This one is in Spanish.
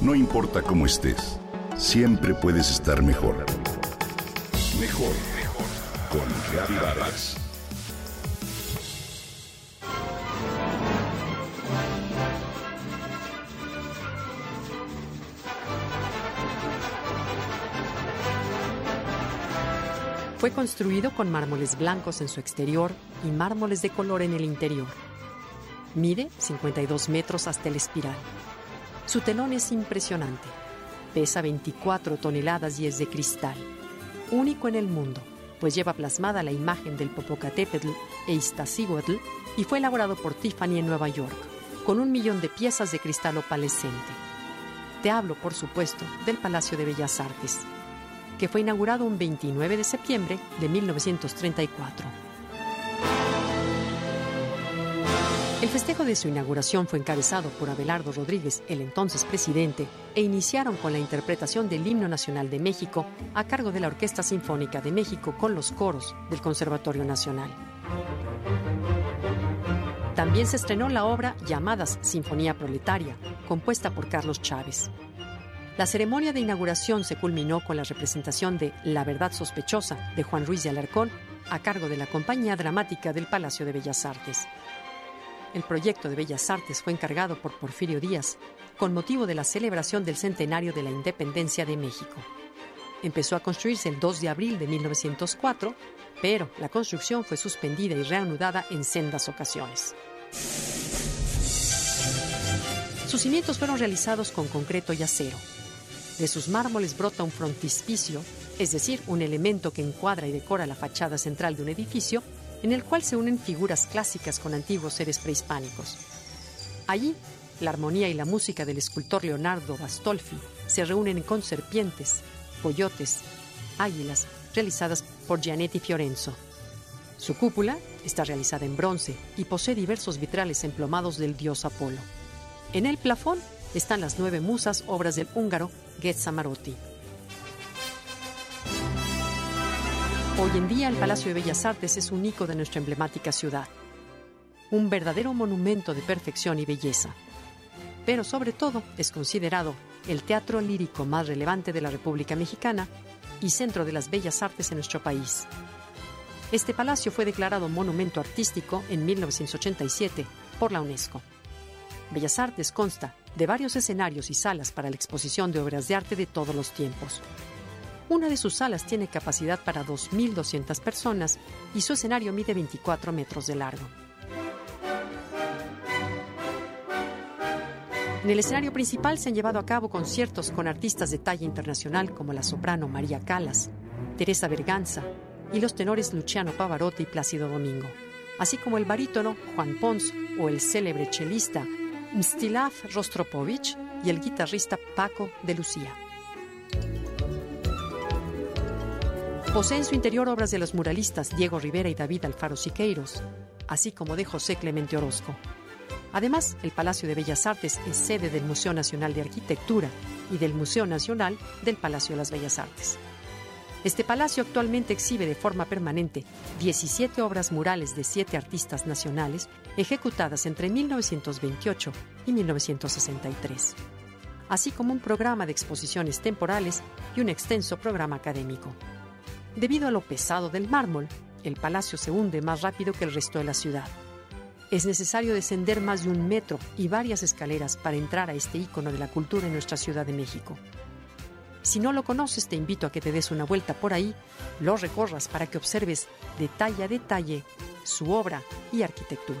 No importa cómo estés, siempre puedes estar mejor. Mejor, mejor. Con Vargas. Fue construido con mármoles blancos en su exterior y mármoles de color en el interior. Mide 52 metros hasta el espiral. Su telón es impresionante. Pesa 24 toneladas y es de cristal. Único en el mundo, pues lleva plasmada la imagen del Popocatépetl e Iztaccíhuatl y fue elaborado por Tiffany en Nueva York, con un millón de piezas de cristal opalescente. Te hablo, por supuesto, del Palacio de Bellas Artes que fue inaugurado un 29 de septiembre de 1934. Festejo de su inauguración fue encabezado por Abelardo Rodríguez, el entonces presidente, e iniciaron con la interpretación del himno nacional de México a cargo de la Orquesta Sinfónica de México con los coros del Conservatorio Nacional. También se estrenó la obra Llamadas Sinfonía Proletaria, compuesta por Carlos Chávez. La ceremonia de inauguración se culminó con la representación de La Verdad Sospechosa de Juan Ruiz de Alarcón a cargo de la Compañía Dramática del Palacio de Bellas Artes. El proyecto de Bellas Artes fue encargado por Porfirio Díaz con motivo de la celebración del centenario de la independencia de México. Empezó a construirse el 2 de abril de 1904, pero la construcción fue suspendida y reanudada en sendas ocasiones. Sus cimientos fueron realizados con concreto y acero, de sus mármoles brota un frontispicio, es decir, un elemento que encuadra y decora la fachada central de un edificio, en el cual se unen figuras clásicas con antiguos seres prehispánicos. Allí, la armonía y la música del escultor Leonardo Bastolfi se reúnen con serpientes, coyotes, águilas, realizadas por Gianetti Fiorenzo. Su cúpula está realizada en bronce y posee diversos vitrales emplomados del dios Apolo. En el plafón están las nueve musas, obras del húngaro. Hoy en día el Palacio de Bellas Artes es un icono de nuestra emblemática ciudad, un verdadero monumento de perfección y belleza, pero sobre todo es considerado el teatro lírico más relevante de la República Mexicana y centro de las bellas artes en nuestro país. Este palacio fue declarado monumento artístico en 1987 por la UNESCO. Bellas Artes consta de varios escenarios y salas para la exposición de obras de arte de todos los tiempos. Una de sus salas tiene capacidad para 2.200 personas y su escenario mide 24 metros de largo. En el escenario principal se han llevado a cabo conciertos con artistas de talla internacional como la soprano María Calas, Teresa Berganza y los tenores Luciano Pavarotti y Plácido Domingo, así como el barítono Juan Pons o el célebre chelista Mstislav Rostropovich y el guitarrista Paco de Lucía. Posee en su interior obras de los muralistas Diego Rivera y David Alfaro Siqueiros, así como de José Clemente Orozco. Además, el Palacio de Bellas Artes es sede del Museo Nacional de Arquitectura y del Museo Nacional del Palacio de las Bellas Artes. Este palacio actualmente exhibe de forma permanente 17 obras murales de siete artistas nacionales ejecutadas entre 1928 y 1963, así como un programa de exposiciones temporales y un extenso programa académico. Debido a lo pesado del mármol, el palacio se hunde más rápido que el resto de la ciudad. Es necesario descender más de un metro y varias escaleras para entrar a este ícono de la cultura en nuestra Ciudad de México. Si no lo conoces, te invito a que te des una vuelta por ahí, lo recorras para que observes detalle a detalle su obra y arquitectura.